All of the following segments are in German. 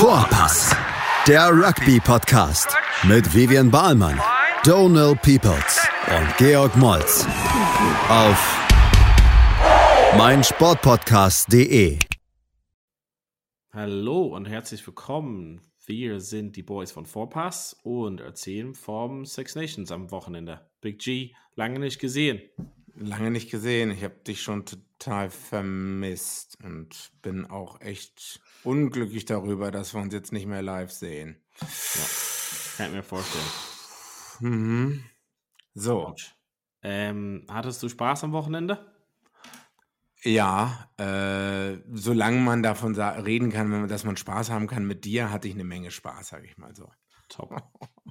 Vorpass, der Rugby-Podcast mit Vivian Bahlmann, Donal Peoples und Georg Moltz auf meinsportpodcast.de. Hallo und herzlich willkommen. Wir sind die Boys von Vorpass und erzählen vom Six Nations am Wochenende. Big G, lange nicht gesehen. Lange nicht gesehen. Ich habe dich schon total vermisst und bin auch echt unglücklich darüber, dass wir uns jetzt nicht mehr live sehen. Ja, kann ich mir vorstellen. Mhm. So. Ähm, hattest du Spaß am Wochenende? Ja, äh, solange man davon reden kann, man, dass man Spaß haben kann mit dir, hatte ich eine Menge Spaß, sage ich mal so. Top.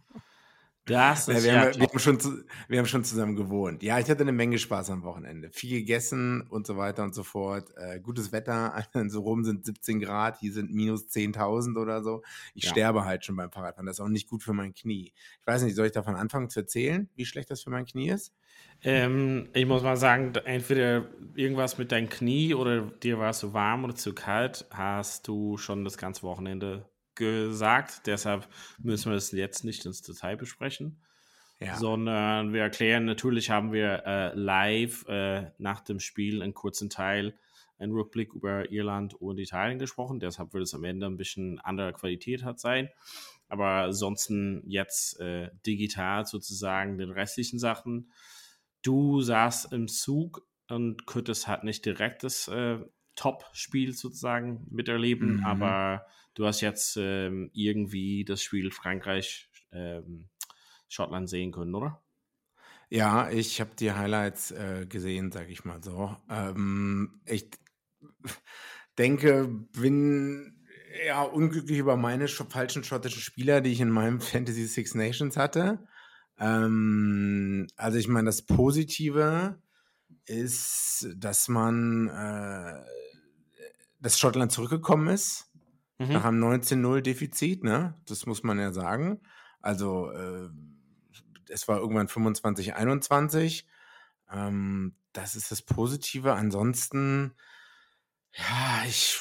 Das ist ja, wir, ja haben, wir, haben schon, wir haben schon zusammen gewohnt. Ja, ich hatte eine Menge Spaß am Wochenende. Viel gegessen und so weiter und so fort. Äh, gutes Wetter, so rum sind 17 Grad, hier sind minus 10.000 oder so. Ich ja. sterbe halt schon beim Fahrradfahren. Das ist auch nicht gut für mein Knie. Ich weiß nicht, soll ich davon anfangen zu erzählen, wie schlecht das für mein Knie ist? Ähm, ich muss mal sagen, entweder irgendwas mit deinem Knie oder dir war es zu warm oder zu kalt, hast du schon das ganze Wochenende gesagt. Deshalb müssen wir es jetzt nicht ins Detail besprechen. Ja. Sondern wir erklären, natürlich haben wir äh, live äh, nach dem Spiel einen kurzen Teil, einen Rückblick über Irland und Italien gesprochen. Deshalb wird es am Ende ein bisschen anderer Qualität hat sein. Aber ansonsten jetzt äh, digital sozusagen den restlichen Sachen. Du saßt im Zug und könntest halt nicht direkt das äh, Top-Spiel sozusagen miterleben, mhm. aber du hast jetzt ähm, irgendwie das Spiel Frankreich, ähm, Schottland sehen können, oder? Ja, ich habe die Highlights äh, gesehen, sag ich mal so. Ähm, ich denke, bin ja unglücklich über meine falschen schottischen Spieler, die ich in meinem Fantasy Six Nations hatte. Ähm, also ich meine, das Positive ist, dass man, äh, dass Schottland zurückgekommen ist mhm. nach einem 19-0 Defizit, ne? Das muss man ja sagen. Also äh, es war irgendwann 25, 21. Ähm, das ist das Positive. Ansonsten, ja, ich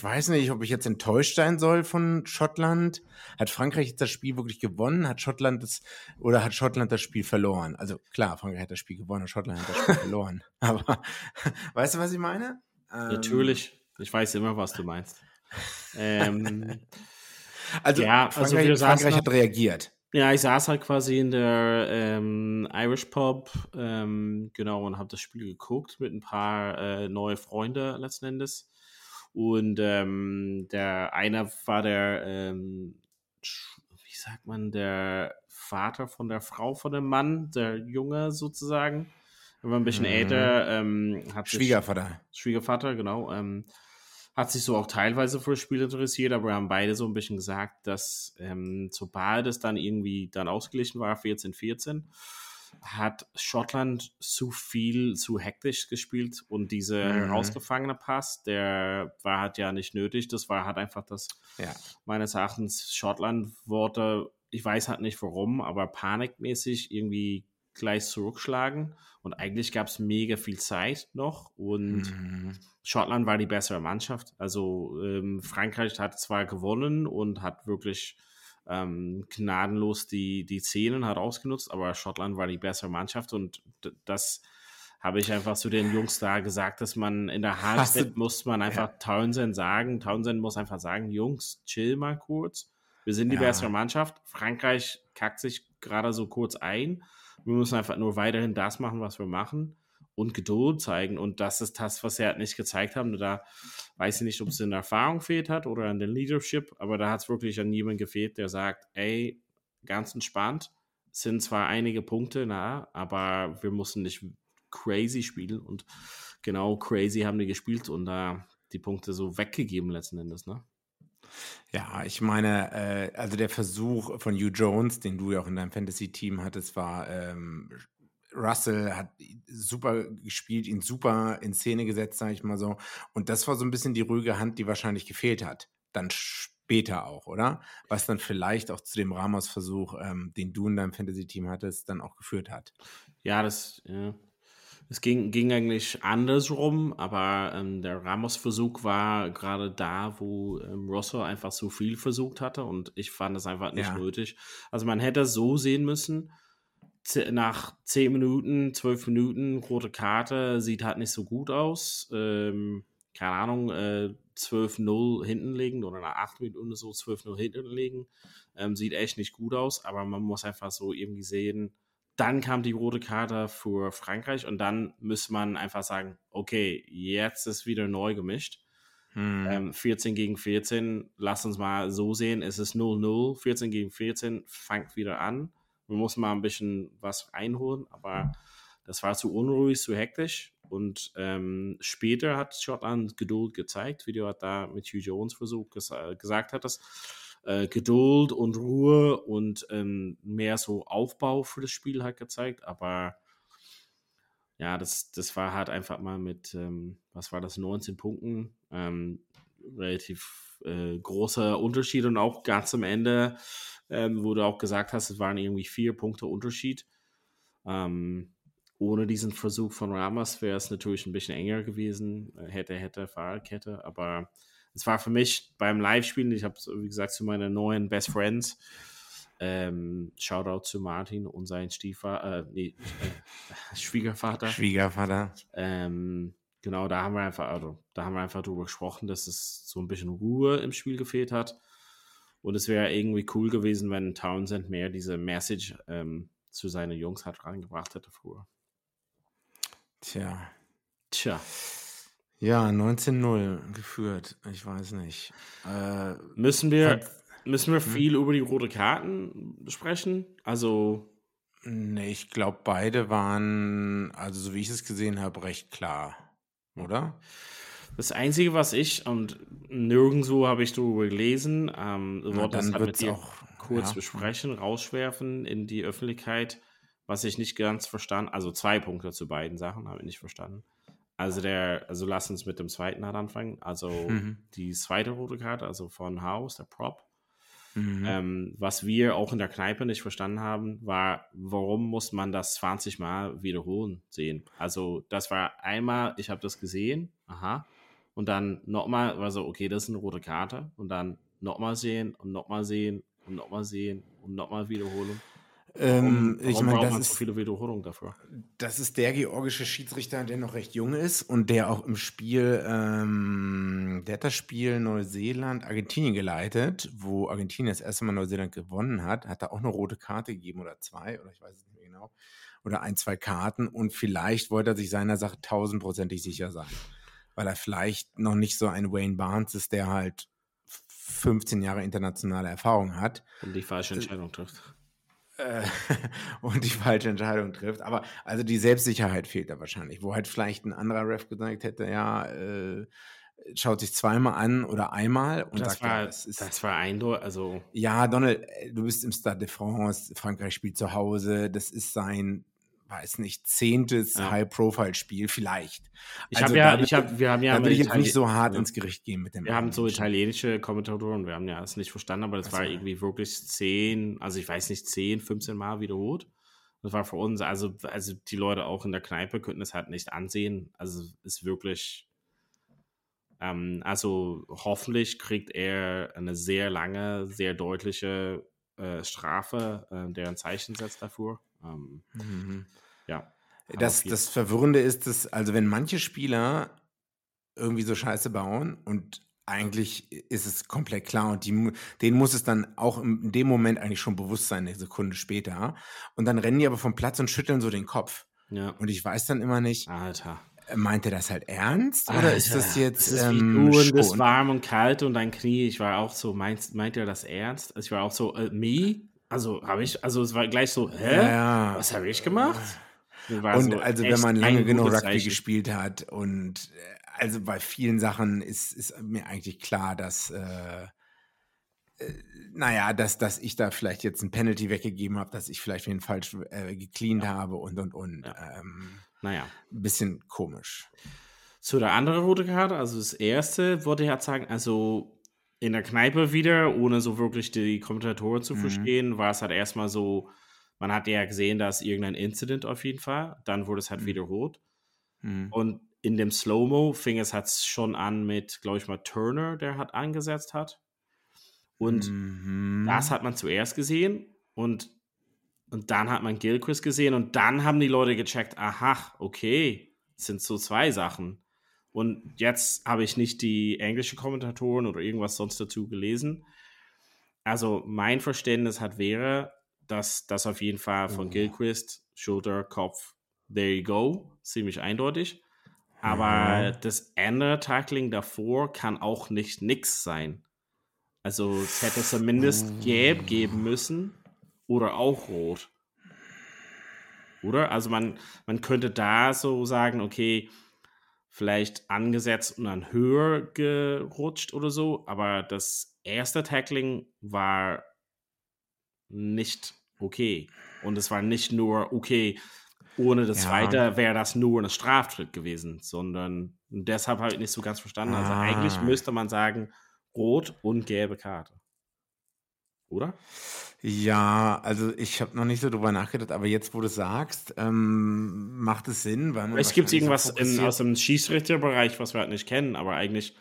ich weiß nicht, ob ich jetzt enttäuscht sein soll von Schottland. Hat Frankreich das Spiel wirklich gewonnen? Hat Schottland das oder hat Schottland das Spiel verloren? Also klar, Frankreich hat das Spiel gewonnen, Schottland hat das Spiel verloren. Aber weißt du, was ich meine? Ähm, Natürlich. Ich weiß immer, was du meinst. ähm, also, ja, Frankreich, also Frankreich hat reagiert. Ja, ich saß halt quasi in der ähm, Irish Pub, ähm, genau, und habe das Spiel geguckt mit ein paar äh, neue Freunde letzten Endes. Und ähm, der einer war der, ähm, wie sagt man, der Vater von der Frau von dem Mann, der Junge sozusagen. Er war ein bisschen mhm. älter. Ähm, hat Schwiegervater. Sich, Schwiegervater, genau. Ähm, hat sich so auch teilweise für das Spiel interessiert, aber wir haben beide so ein bisschen gesagt, dass ähm, sobald es dann irgendwie dann ausgeglichen war, 14-14, hat Schottland zu viel, zu hektisch gespielt und dieser mhm. herausgefangene Pass, der war halt ja nicht nötig. Das war halt einfach das, ja. meines Erachtens, Schottland wurde, ich weiß halt nicht warum, aber panikmäßig irgendwie gleich zurückschlagen. Und eigentlich gab es mega viel Zeit noch und mhm. Schottland war die bessere Mannschaft. Also ähm, Frankreich hat zwar gewonnen und hat wirklich ähm, gnadenlos die, die Szenen hat ausgenutzt, aber Schottland war die bessere Mannschaft und das habe ich einfach zu den Jungs da gesagt, dass man in der Halbzeit muss man einfach ja. Townsend sagen, Townsend muss einfach sagen, Jungs, chill mal kurz. Wir sind die ja. bessere Mannschaft. Frankreich kackt sich gerade so kurz ein. Wir müssen einfach nur weiterhin das machen, was wir machen und Geduld zeigen. Und das ist das, was er halt nicht gezeigt haben. Da weiß ich nicht, ob es in der Erfahrung fehlt hat oder an der Leadership, aber da hat es wirklich an jemanden gefehlt, der sagt, ey, ganz entspannt, sind zwar einige Punkte nah, aber wir mussten nicht crazy spielen und genau crazy haben die gespielt und da die Punkte so weggegeben letzten Endes, ne? Ja, ich meine, äh, also der Versuch von Hugh Jones, den du ja auch in deinem Fantasy-Team hattest, war ähm, Russell hat super gespielt, ihn super in Szene gesetzt, sage ich mal so. Und das war so ein bisschen die ruhige Hand, die wahrscheinlich gefehlt hat. Dann später auch, oder? Was dann vielleicht auch zu dem Ramos-Versuch, ähm, den du in deinem Fantasy-Team hattest, dann auch geführt hat. Ja, das, ja. Es ging, ging eigentlich andersrum, aber ähm, der Ramos-Versuch war gerade da, wo ähm, Rosso einfach so viel versucht hatte und ich fand es einfach nicht Ja. nötig. Also man hätte es so sehen müssen, nach 10 Minuten, 12 Minuten, rote Karte, sieht halt nicht so gut aus. Ähm, keine Ahnung, äh, 12-0 hinten liegen oder nach 8 Minuten so 12-0 hinten liegen. Ähm, sieht echt nicht gut aus, aber man muss einfach so irgendwie sehen, dann kam die rote Karte für Frankreich und dann muss man einfach sagen, okay, jetzt ist wieder neu gemischt. Hm. Ähm, 14 gegen 14, lass uns mal so sehen, es ist 0-0, 14 gegen 14, fängt wieder an. Man muss mal ein bisschen was einholen, aber das war zu unruhig, zu hektisch. Und ähm, später hat Schottland Geduld gezeigt, wie du hat da mit Hugh Jones Versuch ges gesagt hattest. Äh, Geduld und Ruhe und ähm, mehr so Aufbau für das Spiel hat gezeigt, aber ja, das, das war halt einfach mal mit, ähm, was war das, 19 Punkten, ähm, relativ äh, großer Unterschied und auch ganz am Ende, ähm, wo du auch gesagt hast, es waren irgendwie vier Punkte Unterschied. Ähm, ohne diesen Versuch von Ramos wäre es natürlich ein bisschen enger gewesen, äh, hätte, hätte, Fahrradkette, aber es war für mich beim Live-Spielen, ich habe wie gesagt zu meinen neuen Best Friends, ähm, Shoutout zu Martin und sein Stiefvater, äh, nee, äh, Schwiegervater. Schwiegervater. Ähm, genau, da haben wir einfach, also, da haben wir einfach drüber gesprochen, dass es so ein bisschen Ruhe im Spiel gefehlt hat. Und es wäre irgendwie cool gewesen, wenn Townsend mehr diese Message ähm, zu seinen Jungs hat reingebracht hätte früher. Tja. Tja, Ja, 19-0 geführt. Ich weiß nicht. Äh, müssen wir, Hat- müssen wir viel über die rote Karten sprechen? Also, nee, ich glaube, beide waren, also so wie ich es gesehen habe, recht klar. Oder? das Einzige, was ich, und nirgendwo habe ich darüber gelesen, ähm, Na, wollte das halt mit dir auch- kurz ja. besprechen, rausschwerfen in die Öffentlichkeit, was ich nicht ganz verstanden, also zwei Punkte zu beiden Sachen habe ich nicht verstanden. Also der, also lass uns mit dem zweiten halt anfangen. Also Mhm. die zweite rote Karte, also von Haus, der Prop. Mhm. Ähm, was wir auch in der Kneipe nicht verstanden haben, war, warum muss man das 20 Mal wiederholen sehen? Also das war einmal, ich habe das gesehen, aha, und dann nochmal, war so, okay, das ist eine rote Karte, und dann nochmal sehen und nochmal sehen und nochmal sehen und nochmal wiederholen. Ähm, ich warum meine, braucht das man so ist, viele Wiederholungen dafür? das ist der georgische Schiedsrichter, der noch recht jung ist und der auch im Spiel, ähm, der hat das Spiel Neuseeland, Argentinien geleitet, wo Argentinien das erste Mal Neuseeland gewonnen hat, hat er auch eine rote Karte gegeben oder zwei, oder ich weiß es nicht mehr genau, oder ein, zwei Karten und vielleicht wollte er sich seiner Sache tausendprozentig sicher sein, weil er vielleicht noch nicht so ein Wayne Barnes ist, der halt 15 Jahre internationale Erfahrung hat Und die falsche Entscheidung trifft. Äh, und die falsche Entscheidung trifft. Aber also die Selbstsicherheit fehlt da wahrscheinlich, wo halt vielleicht ein anderer Ref gesagt hätte, ja, äh, schaut sich zweimal an oder einmal und Das sagt, ja, war, das ist. das war eindeutig, also ja, Donald, äh, du bist im Stade de France, Frankreich spielt zu Hause, das ist sein, weiß nicht, zehntes Ja. High-Profile-Spiel, vielleicht. ich Also habe ja, da ich habe, wir haben ja da will ich jetzt nicht so hart ins Gericht gehen mit dem. Wir haben so italienische Kommentatoren, wir haben ja es nicht verstanden, aber das Ach war irgendwie wirklich 10, also ich weiß nicht, 10, 15 Mal wiederholt. Das war für uns, also, also die Leute auch in der Kneipe könnten es halt nicht ansehen. Also ist wirklich, ähm, also hoffentlich kriegt er eine sehr lange, sehr deutliche äh, Strafe, äh, der ein Zeichen setzt dafür. Ähm, Mhm. ja. Das, das Verwirrende ist, dass, also wenn manche Spieler irgendwie so Scheiße bauen und eigentlich ist es komplett klar und die, denen muss es dann auch in dem Moment eigentlich schon bewusst sein, eine Sekunde später. Und dann rennen die aber vom Platz und schütteln so den Kopf. ja. Und ich weiß dann immer nicht, Alter. meint er das halt ernst oder ist das Alter, jetzt Es ist ähm, wie du und das warm und kalt und dein Knie. Ich war auch so, meint, meint er das ernst? Also ich war auch so, äh, me? Also habe ich, also es war gleich so, hä? Ja, ja. Was habe ich gemacht? War Und so also wenn man lange genug Rugby gespielt hat und äh, also bei vielen Sachen ist, ist mir eigentlich klar, dass äh, äh, naja, dass, dass ich da vielleicht jetzt ein Penalty weggegeben habe, dass ich vielleicht wen falsch äh, gecleant habe und und und. Ähm, Naja. ein bisschen komisch. Zu der anderen rote Karte, also das erste, wollte ich halt sagen, also in der Kneipe wieder, ohne so wirklich die Kommentatoren zu Mhm. verstehen, war es halt erstmal so, man hat ja gesehen, dass irgendein Incident auf jeden Fall, dann wurde es halt Mhm. wiederholt. Mhm. Und in dem Slow-Mo fing es halt schon an mit, glaube ich mal, Turner, der hat angesetzt hat. Und mhm. das hat man zuerst gesehen und, und dann hat man Gilchrist gesehen und dann haben die Leute gecheckt, aha, okay, sind so zwei Sachen. Und jetzt habe ich nicht die englische Kommentatoren oder irgendwas sonst dazu gelesen. Also mein Verständnis hat wäre, dass das auf jeden Fall von oh. Gilchrist, Schulter, Kopf, there you go, ziemlich eindeutig. Aber ja. das andere Tackling davor kann auch nicht nix sein. Also es hätte zumindest oh. gelb geben müssen oder auch rot. Oder? Also man, man könnte da so sagen, okay, vielleicht angesetzt und dann höher gerutscht oder so, aber das erste Tackling war nicht okay. Und es war nicht nur, okay, ohne das ja. zweite wäre das nur ein Straftritt gewesen, sondern deshalb habe ich nicht so ganz verstanden. Also ah. eigentlich müsste man sagen, rot und gelbe Karte. Oder? Ja, also ich habe noch nicht so drüber nachgedacht, aber jetzt, wo du sagst, ähm, macht es Sinn, weil Es gibt irgendwas so in, aus dem Schießrichterbereich, was wir halt nicht kennen, aber eigentlich,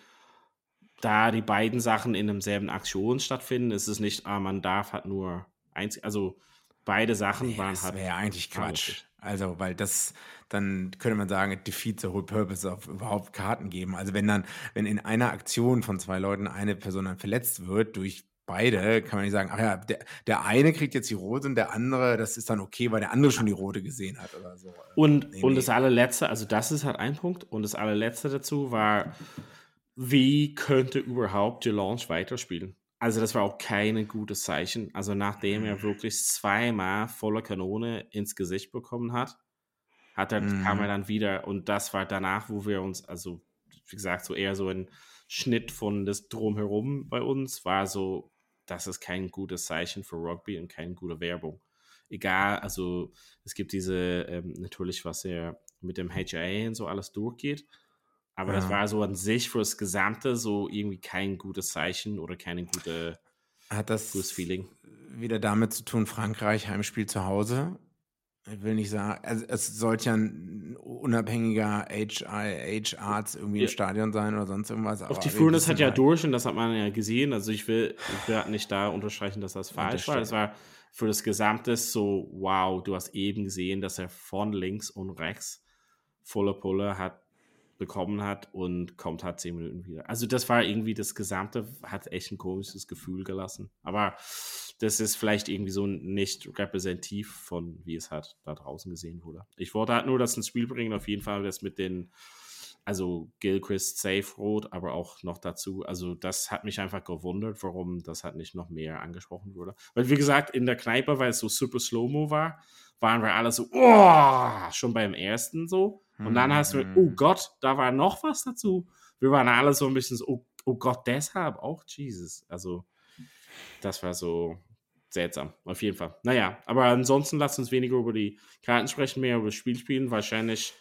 da die beiden Sachen in demselben Aktion stattfinden, ist es nicht, ah, man darf halt nur eins, also beide Sachen nee, waren das halt. Das wäre eigentlich Quatsch. Also, weil das, dann könnte man sagen, it defeats the whole purpose of überhaupt Karten geben. Also, wenn dann, wenn in einer Aktion von zwei Leuten eine Person dann verletzt wird durch beide, kann man nicht sagen, ach ja, der, der eine kriegt jetzt die rote und der andere, das ist dann okay, weil der andere schon die rote gesehen hat oder so. Und, nee, und nee. das allerletzte, also das ist halt ein Punkt. Und das allerletzte dazu war, wie könnte überhaupt Delange weiterspielen? Also das war auch kein gutes Zeichen. Also nachdem er mhm. wirklich zweimal voller Kanone ins Gesicht bekommen hat, hat er, mhm. kam er dann wieder und das war danach, wo wir uns, also wie gesagt, so eher so ein Schnitt von das Drumherum bei uns war so, das ist kein gutes Zeichen für Rugby und keine gute Werbung. Egal, also es gibt diese, ähm, natürlich, was er mit dem HIA und so alles durchgeht, aber ja. das war so an sich für das Gesamte so irgendwie kein gutes Zeichen oder keine gute, Hat das gutes Feeling. Wieder damit zu tun, Frankreich, Heimspiel zu Hause. Ich will nicht sagen, also es sollte ja ein unabhängiger HR-Arzt irgendwie ja. im Stadion sein oder sonst irgendwas. Auch die das halt ja durch und das hat man ja gesehen. Also ich will, ich will halt nicht da unterstreichen, dass das falsch war. Das war für das Gesamte so, wow, du hast eben gesehen, dass er von links und rechts voller Pulle hat bekommen hat und kommt halt zehn Minuten wieder. Also das war irgendwie das Gesamte, hat echt ein komisches Gefühl gelassen. Aber das ist vielleicht irgendwie so nicht repräsentativ von, wie es halt da draußen gesehen wurde. Ich wollte halt nur das ins Spiel bringen, auf jeden Fall das mit den, also Gilchrist Safe Rot, aber auch noch dazu. Also das hat mich einfach gewundert, warum das halt nicht noch mehr angesprochen wurde. Weil wie gesagt, in der Kneipe, weil es so super Slow-Mo war, waren wir alle so, oh, schon beim ersten so. Und dann hast du, oh mhm. Gott, da war noch was dazu. Wir waren alle so ein bisschen so, oh, oh Gott, deshalb auch Jesus. Also, das war so seltsam, auf jeden Fall. Naja, aber ansonsten lasst uns weniger über die Karten sprechen, mehr über das Spiel spielen. Wahrscheinlich,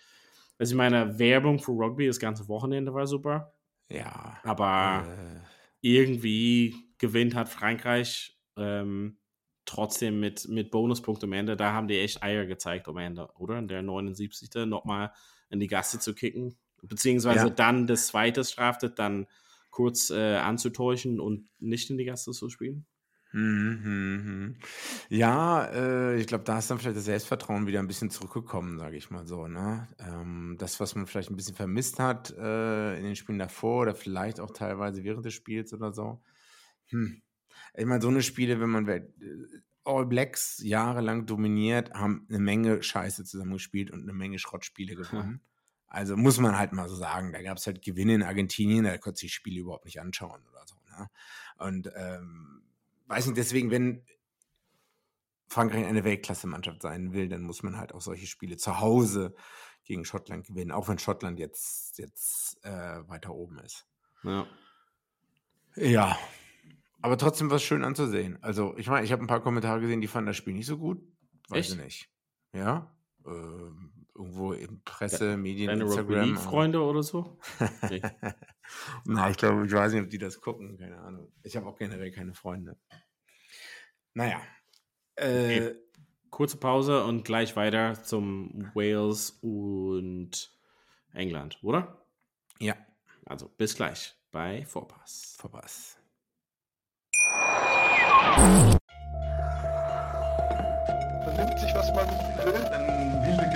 also ich meine, Werbung für Rugby das ganze Wochenende war super. Ja. Aber äh. irgendwie gewinnt hat Frankreich ähm, trotzdem mit, mit Bonuspunkt am Ende, da haben die echt Eier gezeigt am Ende, oder? In der 79. nochmal in die Gasse zu kicken, beziehungsweise ja. dann das zweite Straftet dann kurz äh, anzutäuschen und nicht in die Gasse zu spielen. Mhm, mhm. Ja, äh, ich glaube, da ist dann vielleicht das Selbstvertrauen wieder ein bisschen zurückgekommen, sage ich mal so. Ne? Ähm, das, was man vielleicht ein bisschen vermisst hat äh, in den Spielen davor oder vielleicht auch teilweise während des Spiels oder so. Hm. Ich meine, so eine Spiele, wenn man äh, All Blacks jahrelang dominiert, haben eine Menge Scheiße zusammengespielt und eine Menge Schrottspiele gewonnen. Hm. Also muss man halt mal so sagen, da gab es halt Gewinne in Argentinien, da konnte sich Spiele überhaupt nicht anschauen oder so. Ne? Und ähm, weiß nicht, deswegen, wenn Frankreich eine Weltklasse-Mannschaft sein will, dann muss man halt auch solche Spiele zu Hause gegen Schottland gewinnen, auch wenn Schottland jetzt, jetzt äh, weiter oben ist. Ja. Ja, aber trotzdem war es schön anzusehen. Also, ich meine, ich habe ein paar Kommentare gesehen, die fanden das Spiel nicht so gut. Weiß Echt? ich nicht. Ja. Ähm, irgendwo in Presse, Medien, Deine Instagram. Freunde oder so? Nee. Na, ich glaube, ich weiß nicht, ob die das gucken. Keine Ahnung. Ich habe auch generell keine Freunde. Naja. Äh, okay. Kurze Pause und gleich weiter zum Wales und England, oder? Ja. Also bis gleich bei Vorpass. Vorpass. Vernimmt sich, was man will.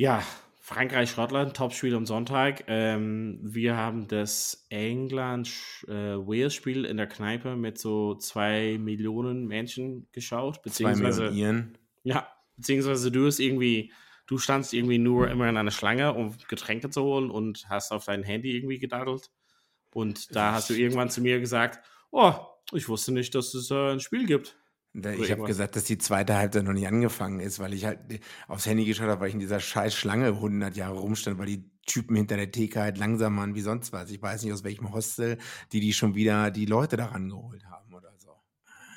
Ja, Frankreich-Schottland, Topspiel am Sonntag. Ähm, wir haben das England-Wales-Spiel in der Kneipe mit so zwei Millionen Menschen geschaut. Beziehungsweise, Zwei Millionen. ja, beziehungsweise du hast irgendwie, du standst irgendwie nur immer in einer Schlange, um Getränke zu holen und hast auf dein Handy irgendwie gedaddelt. Und da hast du irgendwann zu mir gesagt, oh, ich wusste nicht, dass es äh, ein Spiel gibt. Ich habe gesagt, dass die zweite Halbzeit noch nicht angefangen ist, weil ich halt aufs Handy geschaut habe, weil ich in dieser scheiß Schlange 100 Jahre rumstand, weil die Typen hinter der Theke halt langsam waren wie sonst was. Ich weiß nicht, aus welchem Hostel die die schon wieder die Leute da rangeholt haben oder so.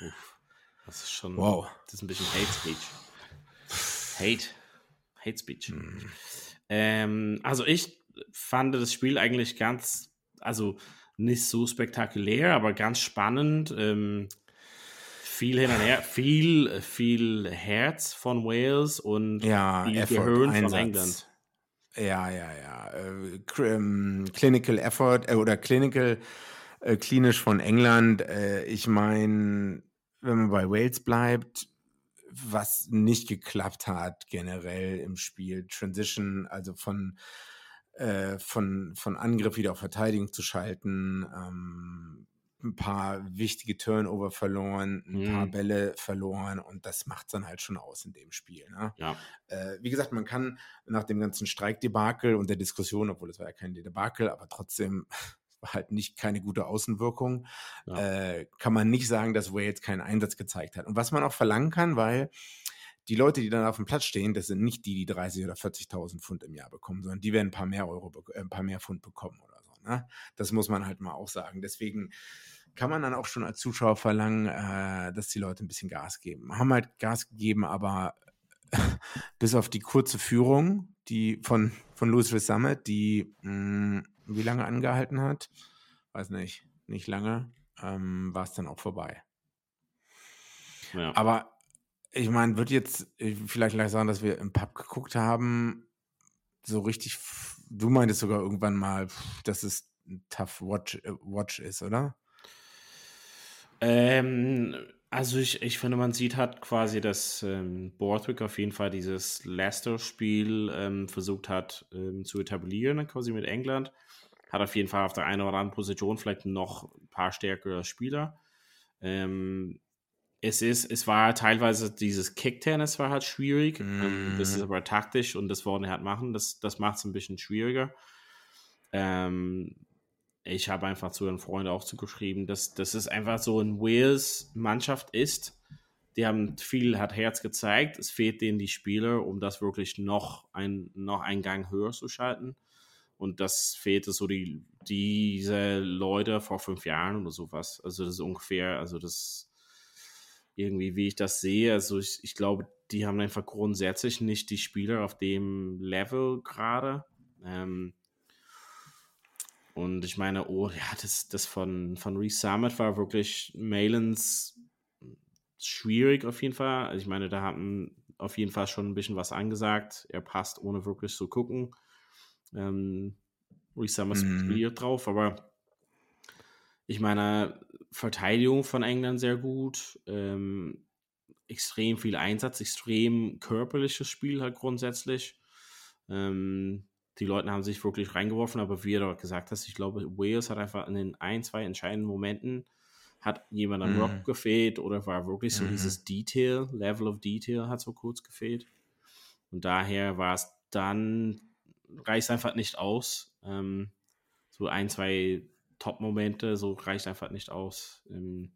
Uff, das ist schon, Wow. das ist ein bisschen Hate Speech. Hate. Hate Speech. Ähm, also ich fand das Spiel eigentlich ganz, also nicht so spektakulär, aber ganz spannend. Ähm, viel hin und her, viel, viel Herz von Wales und Ja, viel Effort, Gehirn von Einsatz. England. Ja, ja, ja. Äh, ähm, Clinical Effort äh, oder Clinical äh, klinisch von England. Äh, ich meine, wenn man bei Wales bleibt, was nicht geklappt hat generell im Spiel, Transition, also von äh, von, von Angriff wieder auf Verteidigung zu schalten, ähm, ein paar wichtige Turnover verloren, ein paar Mhm. Bälle verloren und das macht dann halt schon aus in dem Spiel. Ne? Ja, äh, wie gesagt, man kann nach dem ganzen Streikdebakel und der Diskussion, obwohl es war ja kein Debakel, aber trotzdem war halt nicht keine gute Außenwirkung, Ja. äh, kann man nicht sagen, dass Wales keinen Einsatz gezeigt hat. Und was man auch verlangen kann, weil die Leute, die dann auf dem Platz stehen, das sind nicht die, die 30 oder 40.000 Pfund im Jahr bekommen, sondern die werden ein paar mehr Euro, äh, ein paar mehr Pfund bekommen oder so. Ne? Das muss man halt mal auch sagen. Deswegen kann man dann auch schon als Zuschauer verlangen, äh, dass die Leute ein bisschen Gas geben. Haben halt Gas gegeben, aber bis auf die kurze Führung, die von, von Louis Summit, die mh, wie lange angehalten hat, weiß nicht, nicht lange, ähm, war es dann auch vorbei. ja. Aber ich meine, wird jetzt vielleicht gleich sagen, dass wir im Pub geguckt haben, so richtig, du meintest sogar irgendwann mal, dass es ein tough Watch, äh, Watch ist, oder? Ähm, also ich, ich finde, man sieht hat quasi, dass ähm, Borthwick auf jeden Fall dieses Leicester-Spiel ähm, versucht hat ähm, zu etablieren, quasi mit England. Hat auf jeden Fall auf der einen oder anderen Position vielleicht noch ein paar stärkere Spieler. Ähm, es ist, es war teilweise dieses Kick-Tennis war halt schwierig. Ähm, das ist aber taktisch und das wollen wir halt machen. Das, das macht es ein bisschen schwieriger. Ähm, ich habe einfach zu den Freunden auch zugeschrieben, dass, dass es einfach so ein Wales-Mannschaft ist. Die haben viel, hat Herz gezeigt. Es fehlt denen die Spieler, um das wirklich noch, ein, noch einen Gang höher zu schalten. Und das fehlte so die, diese Leute vor fünf Jahren oder sowas. Also das ist ungefähr, also das irgendwie, wie ich das sehe, also ich, ich glaube, die haben einfach grundsätzlich nicht die Spieler auf dem Level gerade. Ähm, und ich meine, oh, ja, das, das von, von Reese Summit war wirklich Malins schwierig auf jeden Fall. Also ich meine, da hatten auf jeden Fall schon ein bisschen was angesagt. Er passt ohne wirklich zu gucken. Ähm, Reese Summit Mhm. spekuliert drauf, aber ich meine, Verteidigung von England sehr gut. Ähm, extrem viel Einsatz, extrem körperliches Spiel halt grundsätzlich. Ähm, die Leute haben sich wirklich reingeworfen, aber wie du gesagt hast, ich glaube, Wales hat einfach in den ein, zwei entscheidenden Momenten hat jemand am Mhm. Rock gefehlt oder war wirklich so Mhm. dieses Detail, Level of Detail hat so kurz gefehlt. Und daher war es dann, reicht einfach nicht aus. Ähm, so ein, zwei Top-Momente, so reicht einfach nicht aus. Ähm,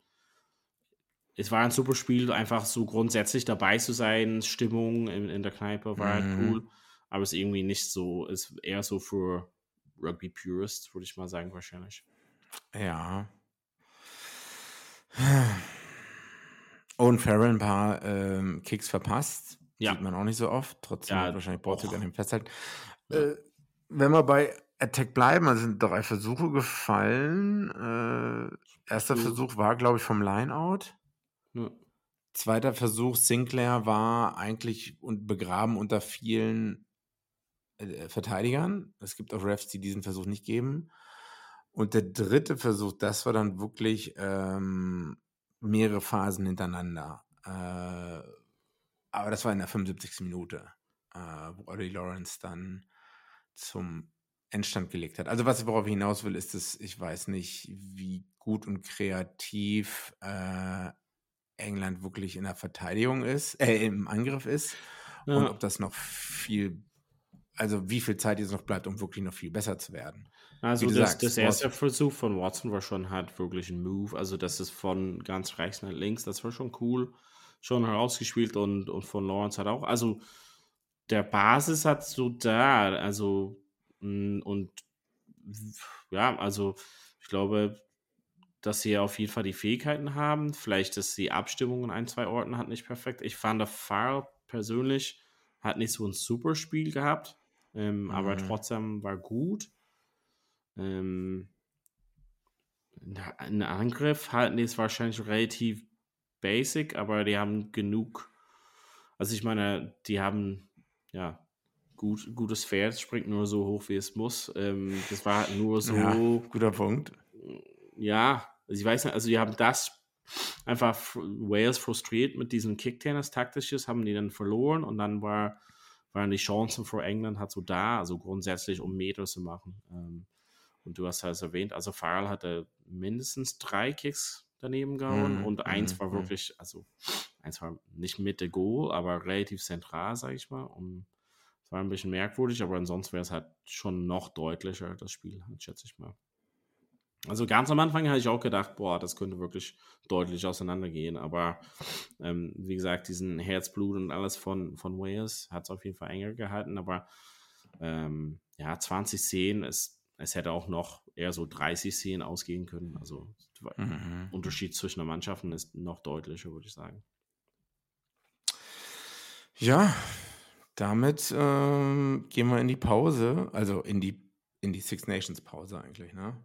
es war ein super Spiel, einfach so grundsätzlich dabei zu sein. Stimmung in, in der Kneipe war halt Mhm. cool, aber es ist irgendwie nicht so, ist eher so für Rugby-Purists, würde ich mal sagen, wahrscheinlich. Ja. Und Farrell ein paar ähm, Kicks verpasst. Ja. Sieht man auch nicht so oft. Trotzdem Ja, wahrscheinlich Portugal an dem festhalten. Äh, wenn wir bei Attack bleiben, also sind drei Versuche gefallen. Äh, erster Mhm. Versuch war, glaube ich, vom Lineout. Ja. Zweiter Versuch, Sinclair war eigentlich und begraben unter vielen äh, Verteidigern. Es gibt auch Refs, die diesen Versuch nicht geben. Und der dritte Versuch, das war dann wirklich ähm, mehrere Phasen hintereinander. Äh, aber das war in der 75. Minute, äh, wo Ollie Lawrence dann zum Endstand gelegt hat. Also was worauf ich hinaus will, ist, dass ich weiß nicht, wie gut und kreativ äh, England wirklich in der Verteidigung ist, äh, im Angriff ist und Ja. ob das noch viel, also wie viel Zeit jetzt noch bleibt, um wirklich noch viel besser zu werden. Also das, sagst, das erste Versuch von Watson war schon halt wirklich ein Move. Also das ist von ganz rechts nach links, das war schon cool. Schon herausgespielt und, und von Lawrence hat auch. Also der Basis hat so da. Also und ja, also ich glaube, dass sie auf jeden Fall die Fähigkeiten haben. Vielleicht ist die Abstimmung in ein, zwei Orten hat nicht perfekt. Ich fand, der Farrell persönlich hat nicht so ein super Spiel gehabt, ähm, aber Mhm. trotzdem war gut. Ähm, ein Angriff halten die es wahrscheinlich relativ basic, aber die haben genug. Also ich meine, die haben ja gut, gutes Pferd, springt nur so hoch, wie es muss. Ähm, das war halt nur so Ja, guter Punkt. ja, also ich weiß nicht, also die haben das einfach Wales frustriert mit diesem Kick-Tennis taktisches, haben die dann verloren und dann war, waren die Chancen für England halt so da, also grundsätzlich um Meter zu machen. Ähm, und du hast halt erwähnt, also Farrell hatte mindestens drei Kicks daneben gehauen Mhm, und eins mhm, war mhm. wirklich, also eins war nicht Mitte Goal, aber relativ zentral, sag ich mal. Und es war ein bisschen merkwürdig, aber ansonsten wäre es halt schon noch deutlicher, das Spiel, schätze ich mal. Also ganz am Anfang habe ich auch gedacht, boah, das könnte wirklich deutlich auseinandergehen. Aber ähm, wie gesagt, diesen Herzblut und alles von, von Wales hat es auf jeden Fall enger gehalten. Aber ähm, ja, 20 Szenen, es, es hätte auch noch eher so 30 Szenen ausgehen können. Also der Mhm. Unterschied zwischen den Mannschaften ist noch deutlicher, würde ich sagen. Ja, damit ähm, gehen wir in die Pause, also in die, in die Six Nations Pause eigentlich, ne?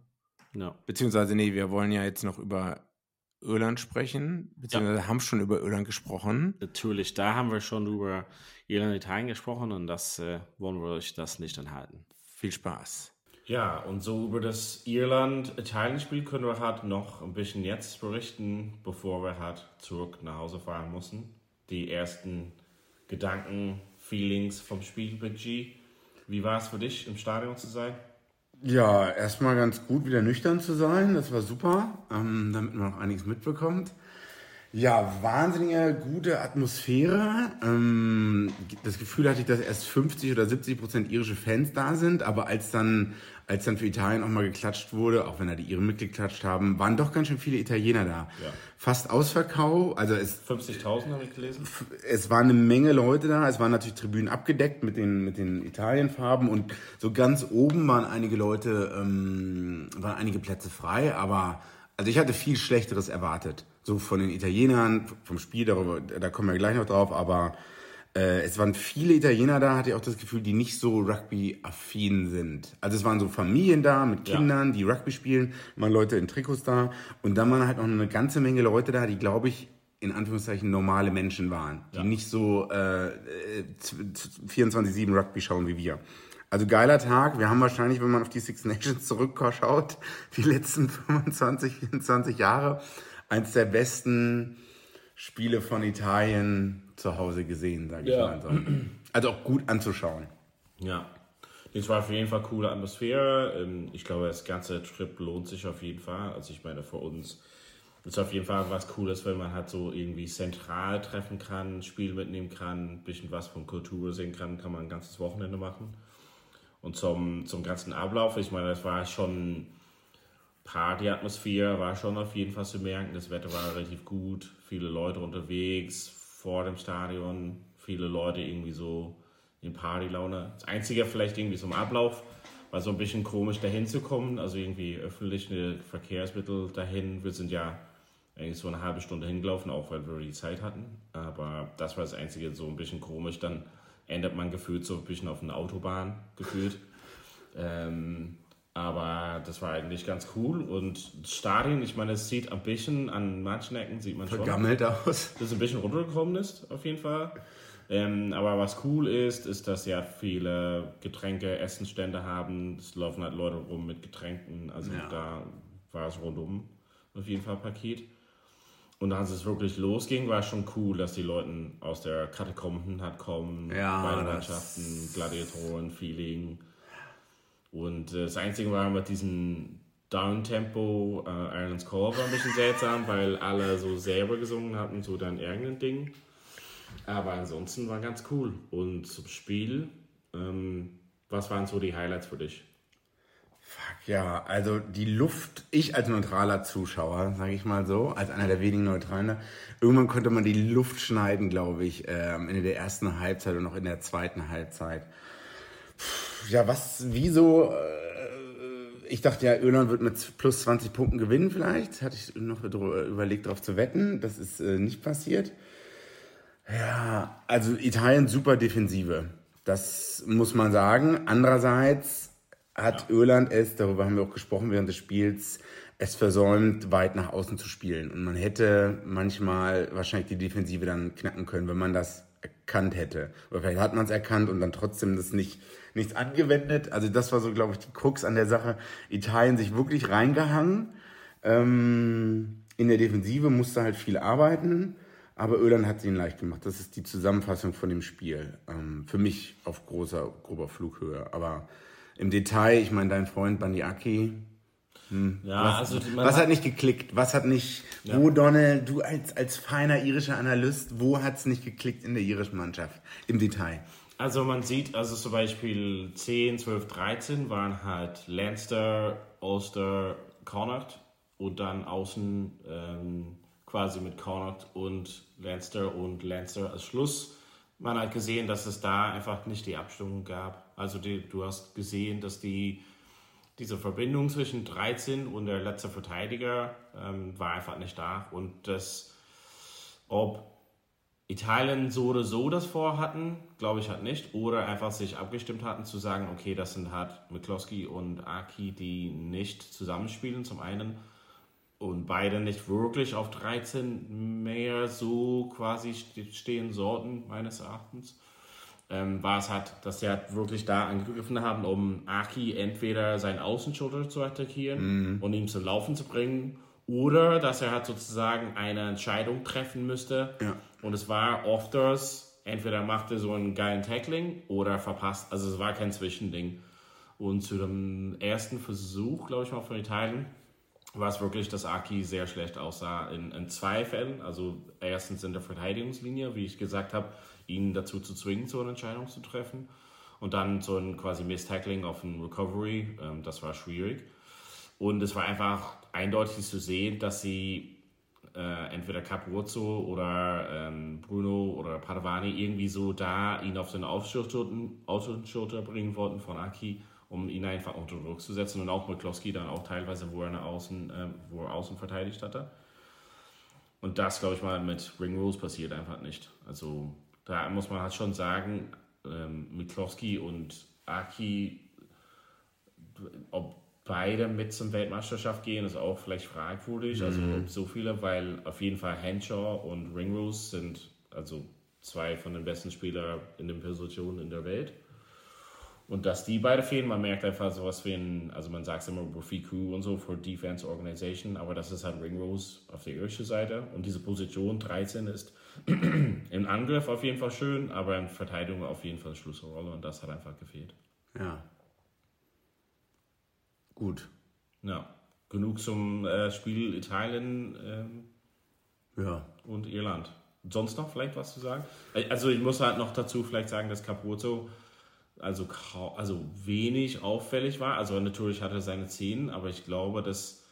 Ja. Beziehungsweise, nee, wir wollen ja jetzt noch über Irland sprechen, beziehungsweise haben schon über Irland gesprochen. Natürlich, da haben wir schon über Irland und Italien gesprochen und das äh, wollen wir euch das nicht enthalten. Viel Spaß. Ja, und so über das Irland-Italien-Spiel können wir halt noch ein bisschen jetzt berichten, bevor wir halt zurück nach Hause fahren müssen. Die ersten Gedanken, Feelings vom Spiel, Big G. Wie war es für dich, im Stadion zu sein? Ja, erstmal ganz gut, wieder nüchtern zu sein. Das war super, ähm, damit man noch einiges mitbekommt. Ja, wahnsinnige gute Atmosphäre. Ähm, das Gefühl hatte ich, dass erst 50 oder 70 Prozent irische Fans da sind, aber als dann, als dann für Italien auch mal geklatscht wurde, auch wenn da die Iren mitgeklatscht haben, waren doch ganz schön viele Italiener da. Ja. Fast Ausverkauf, also es 50.000 habe ich gelesen. es waren eine Menge Leute da. Es waren natürlich Tribünen abgedeckt mit den, mit den Italienfarben und so ganz oben waren einige Leute, ähm, waren einige Plätze frei, aber also ich hatte viel Schlechteres erwartet. So von den Italienern, vom Spiel, darüber, da kommen wir gleich noch drauf, aber äh, es waren viele Italiener da, hatte ich auch das Gefühl, die nicht so Rugby-affin sind. Also es waren so Familien da mit Ja. Kindern, die Rugby spielen, waren Leute in Trikots da und dann waren halt noch eine ganze Menge Leute da, die, glaube ich, in Anführungszeichen normale Menschen waren, die Ja. nicht so äh, äh, z- z- 24-7 Rugby schauen wie wir. Also geiler Tag. Wir haben wahrscheinlich, wenn man auf die Six Nations zurückschaut, die letzten 25, 24 Jahre, eins der besten Spiele von Italien zu Hause gesehen, sage ich Ja. mal. So. Also auch gut anzuschauen. Ja, es war auf jeden Fall coole Atmosphäre. Ähm, Ich glaube, das ganze Trip lohnt sich auf jeden Fall. Also ich meine, für uns ist auf jeden Fall was Cooles, wenn man halt so irgendwie zentral treffen kann, Spiel mitnehmen kann, ein bisschen was von Kultur sehen kann, kann man ein ganzes Wochenende machen. Und zum, zum ganzen Ablauf, ich meine, das war schon Party-Atmosphäre, war schon auf jeden Fall zu merken. Das Wetter war relativ gut, viele Leute unterwegs vor dem Stadion, viele Leute irgendwie so in Partylaune. Das Einzige vielleicht irgendwie zum Ablauf, war so ein bisschen komisch dahin zu kommen, also irgendwie öffentliche Verkehrsmittel dahin. Wir sind ja eigentlich so eine halbe Stunde hingelaufen, auch weil wir die Zeit hatten. Aber das war das Einzige, so ein bisschen komisch. Dann ändert man gefühlt so ein bisschen auf eine Autobahn gefühlt. ähm, aber das war eigentlich ganz cool. Und Stadion, ich meine, es sieht ein bisschen an manchen Ecken, sieht man schon. Vergammelt aus. Dass es ein bisschen runtergekommen ist, auf jeden Fall. Ähm, aber was cool ist, ist, dass ja viele Getränke, Essensstände haben. Es laufen halt Leute rum mit Getränken. Also Ja. da war es rundum auf jeden Fall Paket. Und als es wirklich losging, war es schon cool, dass die Leute aus der Katakomben hat kommen, Ja, Mannschaften, Gladiatoren, Feeling. Und äh, das Einzige war mit diesem Down-Tempo, äh, Ireland's Call war ein bisschen seltsam, weil alle so selber gesungen hatten, so dann irgendein Ding. Aber ansonsten war ganz cool. Und zum Spiel, ähm, was waren so die Highlights für dich? Fuck, ja, also die Luft, ich als neutraler Zuschauer, sage ich mal so, als einer der wenigen Neutralen, irgendwann konnte man die Luft schneiden, glaube ich, äh, am Ende der ersten Halbzeit und noch in der zweiten Halbzeit. Pff, Ja, was, wieso, äh, ich dachte ja, Irland wird mit plus 20 Punkten gewinnen vielleicht, hatte ich noch überlegt, darauf zu wetten, das ist äh, nicht passiert. Ja, also Italien super Defensive. Das muss man sagen. Andererseits hat Irland es, darüber haben wir auch gesprochen während des Spiels, es versäumt, weit nach außen zu spielen. Und man hätte manchmal wahrscheinlich die Defensive dann knacken können, wenn man das erkannt hätte. Oder vielleicht hat man es erkannt und dann trotzdem das nicht, nichts angewendet. Also das war so, glaube ich, die Krux an der Sache. Italien sich wirklich reingehangen. Ähm, in der Defensive musste halt viel arbeiten, aber Irland hat es ihnen leicht gemacht. Das ist die Zusammenfassung von dem Spiel. Ähm, für mich auf großer, grober Flughöhe. Aber im Detail, ich meine, dein Freund Bandiaki, Ja, also man was hat nicht geklickt? Was hat nicht, wo Donald, du als, als feiner irischer Analyst, wo hat es nicht geklickt in der irischen Mannschaft? Im Detail. Also man sieht, also zum Beispiel 10, 12, 13 waren halt Leinster, Ulster, Connacht und dann außen ähm, quasi mit Connacht und Leinster und Leinster als Schluss. Man hat gesehen, dass es da einfach nicht die Abstimmung gab. Also die, du hast gesehen, dass die diese Verbindung zwischen 13 und der letzte Verteidiger ähm, war einfach nicht da. Und das, ob Italien so oder so das vorhatten, glaube ich halt nicht. Oder einfach sich abgestimmt hatten zu sagen, okay, das sind halt McCloskey und Aki, die nicht zusammenspielen zum einen und beide nicht wirklich auf 13 mehr so quasi ste- stehen sollten, meines Erachtens. Ähm, war es halt, dass sie halt wirklich da angegriffen haben, um Aki entweder seinen Außenschulter zu attackieren und ihn zum Laufen zu bringen, oder dass er halt sozusagen eine Entscheidung treffen müsste. Ja. Und es war oft das, entweder machte so einen geilen Tackling oder verpasst. Also es war kein Zwischending. Und zu dem ersten Versuch, glaube ich mal, von Italien, war es wirklich, dass Aki sehr schlecht aussah in, in zwei Fällen. Also erstens in der Verteidigungslinie, wie ich gesagt habe, ihn dazu zu zwingen, so eine Entscheidung zu treffen. Und dann so ein quasi Miss-Tackling auf ein Recovery, ähm, das war schwierig. Und es war einfach eindeutig zu sehen, dass sie äh, entweder Capuzzo oder ähm, Bruno oder Padovani irgendwie so da ihn auf Außenschulter, Außenschulter bringen wollten von Aki, um ihn einfach unter Druck zu setzen. Und auch McCloskey dann auch teilweise, wo er, eine außen, ähm, wo er außen verteidigt hatte. Und das, glaube ich mal, mit Ring Rules passiert einfach nicht. Also da muss man halt schon sagen, ähm, Miklowski und Aki, ob beide mit zum Weltmeisterschaft gehen, ist auch vielleicht fragwürdig. Also ob so viele, weil auf jeden Fall Henshaw und Ringrose sind also zwei von den besten Spielern in den Positionen in der Welt. Und dass die beide fehlen, man merkt einfach sowas wie ein, also man sagt es immer Rafiku und so für Defense Organization, aber das ist halt Ringrose auf der irischen Seite. Und diese Position 13 ist im Angriff auf jeden Fall schön, aber in Verteidigung auf jeden Fall eine Schlüsselrolle und das hat einfach gefehlt. Ja. Gut. Ja, genug zum äh, Spiel Italien ähm, Ja. und Irland. Sonst noch vielleicht was zu sagen? Äh, Also ich muss halt noch dazu vielleicht sagen, dass Capuzzo also, also wenig auffällig war. Also natürlich hatte er seine Szenen, aber ich glaube, dass,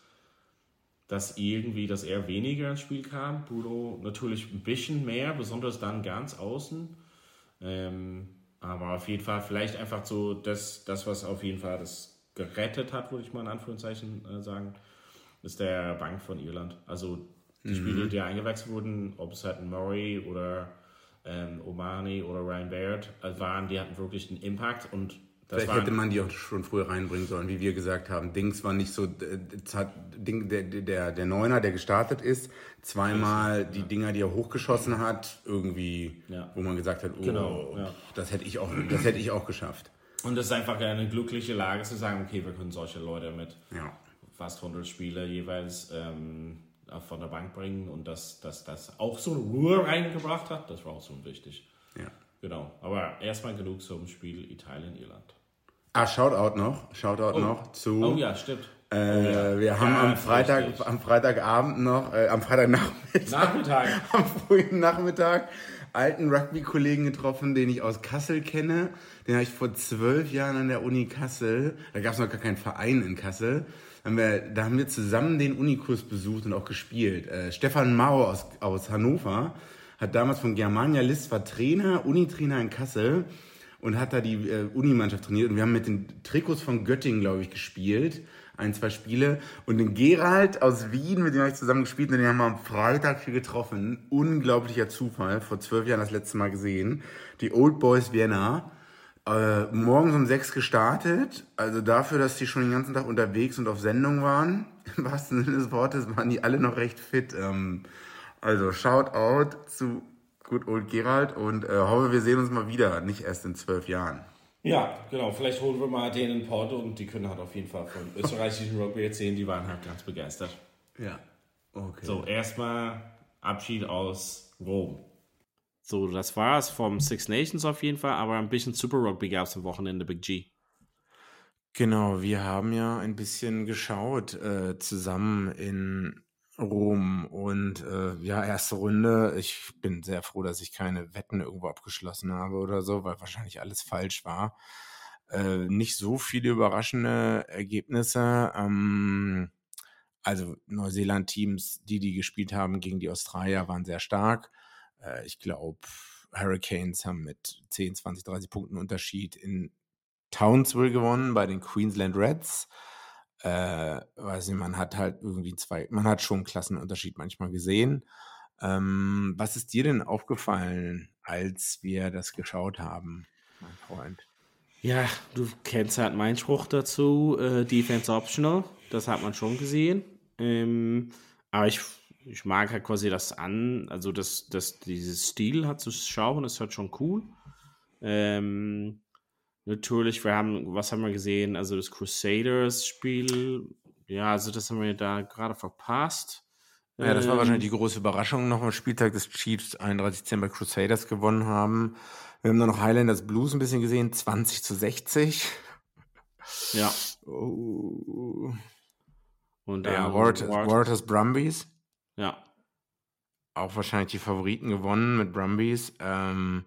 dass irgendwie, dass er weniger ins Spiel kam. Bruno natürlich ein bisschen mehr, besonders dann ganz außen. Ähm, aber auf jeden Fall vielleicht einfach so das, das, was auf jeden Fall das gerettet hat, würde ich mal in Anführungszeichen äh, sagen, ist der Bank von Irland. Also die Spieler, die eingewechselt wurden, ob es halt Murray oder ähm, Omani oder Ryan Baird äh, waren, die hatten wirklich einen Impact und das Vielleicht hätte man die auch schon früher reinbringen sollen, wie wir gesagt haben. Dings war nicht so, es hat Ding, der, der, der Neuner, der gestartet ist, zweimal die Dinger, die er hochgeschossen hat, irgendwie, Ja. wo man gesagt hat, oh, Genau, ja. das hätte ich auch, das hätte ich auch geschafft. Und es ist einfach eine glückliche Lage zu sagen, okay, wir können solche Leute mit Ja. fast 100 Spieler jeweils ähm, von der Bank bringen und dass das, das auch so eine Ruhe reingebracht hat, das war auch so wichtig. ja. Genau, aber erstmal genug zum Spiel Italien-Irland. Ah, Shoutout noch, Shoutout noch zu. Oh ja, stimmt. Äh, Oh ja. Wir haben Ja, am Freitag, richtig. am Freitagabend noch, äh, am Freitagnachmittag, Nachmittag. am frühen Nachmittag alten Rugby-Kollegen getroffen, den ich aus Kassel kenne. Den habe ich vor zwölf Jahren an der Uni Kassel, da gab es noch gar keinen Verein in Kassel, haben wir, da haben wir zusammen den Unikurs besucht und auch gespielt. Äh, Stefan Mau aus, aus Hannover hat damals von Germania List, war Trainer, Unitrainer in Kassel und hat da die äh, Unimannschaft trainiert. Und wir haben mit den Trikots von Göttingen, glaube ich, gespielt. Ein, zwei Spiele. Und den Gerald aus Wien, mit dem habe ich zusammen gespielt, und den haben wir am Freitag hier getroffen. Unglaublicher Zufall. Vor zwölf Jahren das letzte Mal gesehen. Die Old Boys Vienna. Äh, morgens um sechs gestartet. Also dafür, dass die schon den ganzen Tag unterwegs und auf Sendung waren. Im wahrsten Sinne des Wortes waren die alle noch recht fit. Ähm, also Shoutout zu Good Old Gerald und äh, hoffe, wir sehen uns mal wieder. Nicht erst in zwölf Jahren. Ja, genau. Vielleicht holen wir mal den in Port und die können halt auf jeden Fall von österreichischen Rugby erzählen. Die waren halt ganz begeistert. Ja. Okay. So, erstmal Abschied aus Rom. So, das war's vom Six Nations auf jeden Fall, aber ein bisschen Super Rugby gab es am Wochenende, Big G. Genau, wir haben ja ein bisschen geschaut äh, zusammen in Rom und äh, ja, erste Runde. Ich bin sehr froh, dass ich keine Wetten irgendwo abgeschlossen habe oder so, weil wahrscheinlich alles falsch war. Äh, nicht so viele überraschende Ergebnisse. Ähm, also Neuseeland-Teams, die die gespielt haben gegen die Australier, waren sehr stark. Äh, ich glaube, Hurricanes haben mit 10, 20, 30 Punkten Unterschied in Townsville gewonnen bei den Queensland Reds. Äh, weiß nicht, man hat halt irgendwie zwei, man hat schon einen Klassenunterschied manchmal gesehen. Ähm, was ist dir denn aufgefallen, als wir das geschaut haben, mein Freund? Ja, du kennst halt meinen Spruch dazu, äh, Defense Optional. Das hat man schon gesehen. Ähm, aber ich, ich mag halt quasi das an, also das, das, dieses Stil hat zu schauen, ist halt schon cool. Ähm, natürlich, wir haben, was haben wir gesehen? Also das Crusaders-Spiel, ja, also das haben wir da gerade verpasst. Ja, das war Ähm, wahrscheinlich die große Überraschung noch am Spieltag des Chiefs 31 bei Crusaders gewonnen haben. Wir haben dann noch Highlanders Blues ein bisschen gesehen, 20 zu 60. Ja, Oh. und Ja, dann Warriors, Wart- Warriors Brumbies. ja, auch wahrscheinlich die Favoriten gewonnen mit Brumbies. Ähm,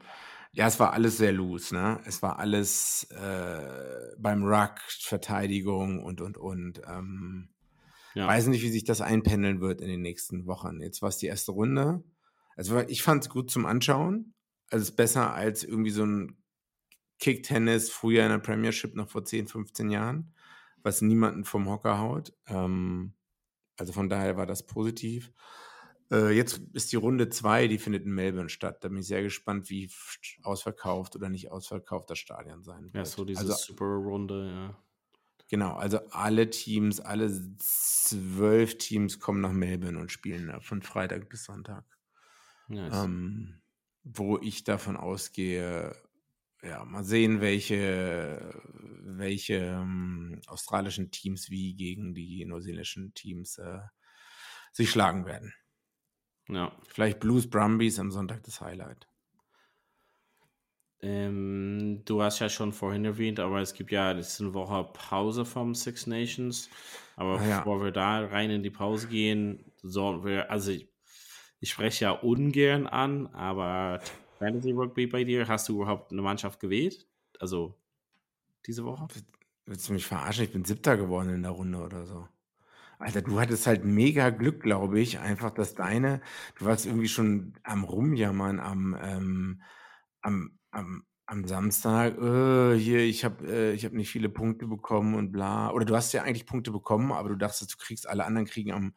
ja, es war alles sehr loose, ne? Es war alles äh, beim Ruck, Verteidigung und, und, und. Ähm, ja. Weiß nicht, wie sich das einpendeln wird in den nächsten Wochen. Jetzt war es die erste Runde. Also ich fand es gut zum Anschauen. Also es ist besser als irgendwie so ein Kick-Tennis früher in der Premiership noch vor 10, 15 Jahren, was niemanden vom Hocker haut. Ähm, also von daher war das positiv. Äh, jetzt ist die Runde 2, die findet in Melbourne statt. Da bin ich sehr gespannt, wie ausverkauft oder nicht ausverkauft das Stadion sein wird. ja, so diese also, super Runde, ja. Genau, also alle Teams, alle zwölf Teams kommen nach Melbourne und spielen da von Freitag bis Sonntag. Nice. Ähm, wo ich davon ausgehe, ja, mal sehen, welche, welche ähm, australischen Teams wie gegen die neuseeländischen Teams äh, sich schlagen werden. Ja. Vielleicht Blues Brumbies am Sonntag das Highlight. Ähm, du hast ja schon vorhin erwähnt, aber es gibt ja jetzt eine Woche Pause vom Six Nations. Aber Ah ja. bevor wir da rein in die Pause gehen, sollen wir, also ich, ich spreche ja ungern an, aber Fantasy Rugby bei dir, hast du überhaupt eine Mannschaft gewählt? Also diese Woche? Willst du mich verarschen? Ich bin Siebter geworden in der Runde oder so. Alter, du hattest halt mega Glück, glaube ich, einfach, dass deine, du warst irgendwie schon am Rumjammern, am, ähm, am, am am Samstag, äh, hier, ich habe äh, hab nicht viele Punkte bekommen und bla. Oder du hast ja eigentlich Punkte bekommen, aber du dachtest, du kriegst, alle anderen kriegen am,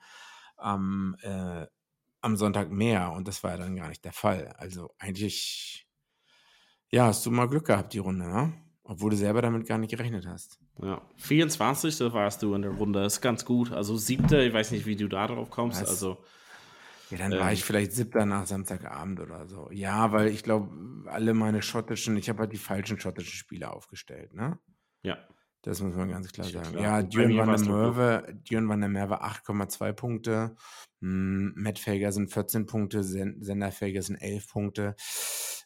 am, äh, am Sonntag mehr. Und das war ja dann gar nicht der Fall. Also eigentlich, ja, hast du mal Glück gehabt, die Runde, ne? Obwohl du selber damit gar nicht gerechnet hast. Ja, 24. warst du in der Runde, das ist ganz gut. Also siebte, ich weiß nicht, wie du da drauf kommst. Was? Also Ja, dann war Ähm. ich vielleicht siebter nach Samstagabend oder so. Ja, weil ich glaube, alle meine schottischen, ich habe halt die falschen schottischen Spiele aufgestellt, ne? ja, Das muss man ganz klar sagen. klar. Ja, Dion van der. Merwe, Dion van der Merwe 8,2 Punkte. Mm, Matt Fager sind 14 Punkte, Sen Sender Fager sind 11 Punkte.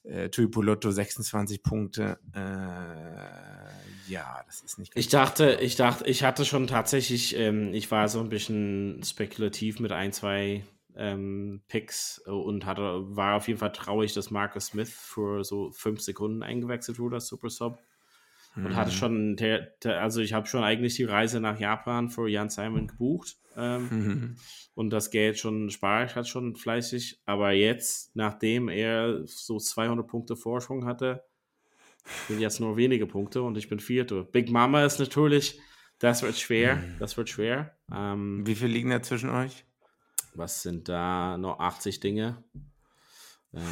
Äh, Tui Polotto 26 Punkte. Äh, ja, das ist nicht Ich dachte, ich dachte, ich hatte schon tatsächlich, ähm, ich war so ein bisschen spekulativ mit ein, zwei ähm, Picks und hatte, war auf jeden Fall traurig, dass Marcus Smith für so fünf Sekunden eingewechselt wurde als Super Sub. Und Mhm. hatte schon, der, der, also ich habe schon eigentlich die Reise nach Japan für Jan Simon gebucht. Ähm, Mhm. und das Geld schon spart hat schon fleißig. Aber jetzt, nachdem er so 200 Punkte Vorsprung hatte, sind jetzt nur wenige Punkte und ich bin Vierte. Big Mama ist natürlich, das wird schwer, das wird schwer. Ähm, Wie viel liegen da zwischen euch? was sind da noch 80 Dinge? Ähm,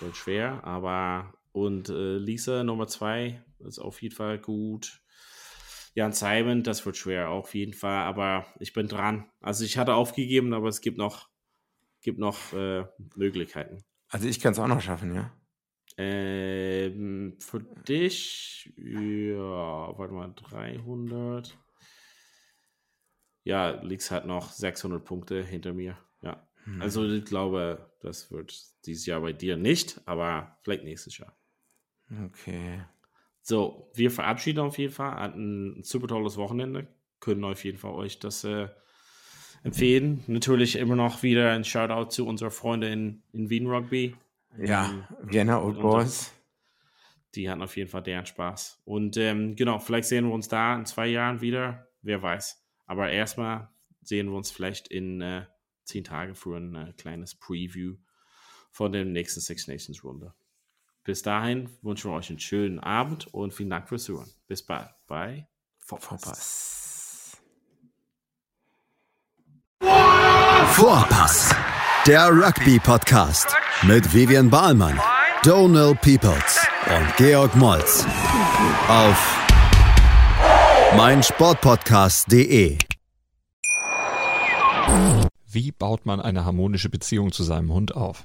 wird schwer, aber und äh, Lisa Nummer zwei ist auf jeden Fall gut. Jan Simon, das wird schwer auf jeden Fall, aber ich bin dran. Also ich hatte aufgegeben, aber es gibt noch, gibt noch äh, Möglichkeiten. Also ich kann es auch noch schaffen, ja. Ähm, für dich, ja, warte mal, 300. Ja, liegst halt noch 600 Punkte hinter mir. Ja, Hm. also ich glaube, das wird dieses Jahr bei dir nicht, aber vielleicht nächstes Jahr. Okay. So, wir verabschieden auf jeden Fall. Hatten ein super tolles Wochenende. Können auf jeden Fall euch das äh, empfehlen. Natürlich immer noch wieder ein Shoutout zu unserer Freunde in, in Wien Rugby. Ja, Ähm, Vienna Old Boys. Die hatten auf jeden Fall deren Spaß. Und ähm, genau, vielleicht sehen wir uns da in zwei Jahren wieder. Wer weiß. Aber erstmal sehen wir uns vielleicht in äh, zehn Tagen für ein äh, kleines Preview von der nächsten Six Nations Runde. Bis dahin wünschen wir euch einen schönen Abend und vielen Dank fürs Zuhören. Bis bald bei Vorpass. Vorpass, der Rugby-Podcast mit Vivian Bahlmann, Donal Peoples und Georg Moltz auf meinsportpodcast.de. Wie baut man eine harmonische Beziehung zu seinem Hund auf?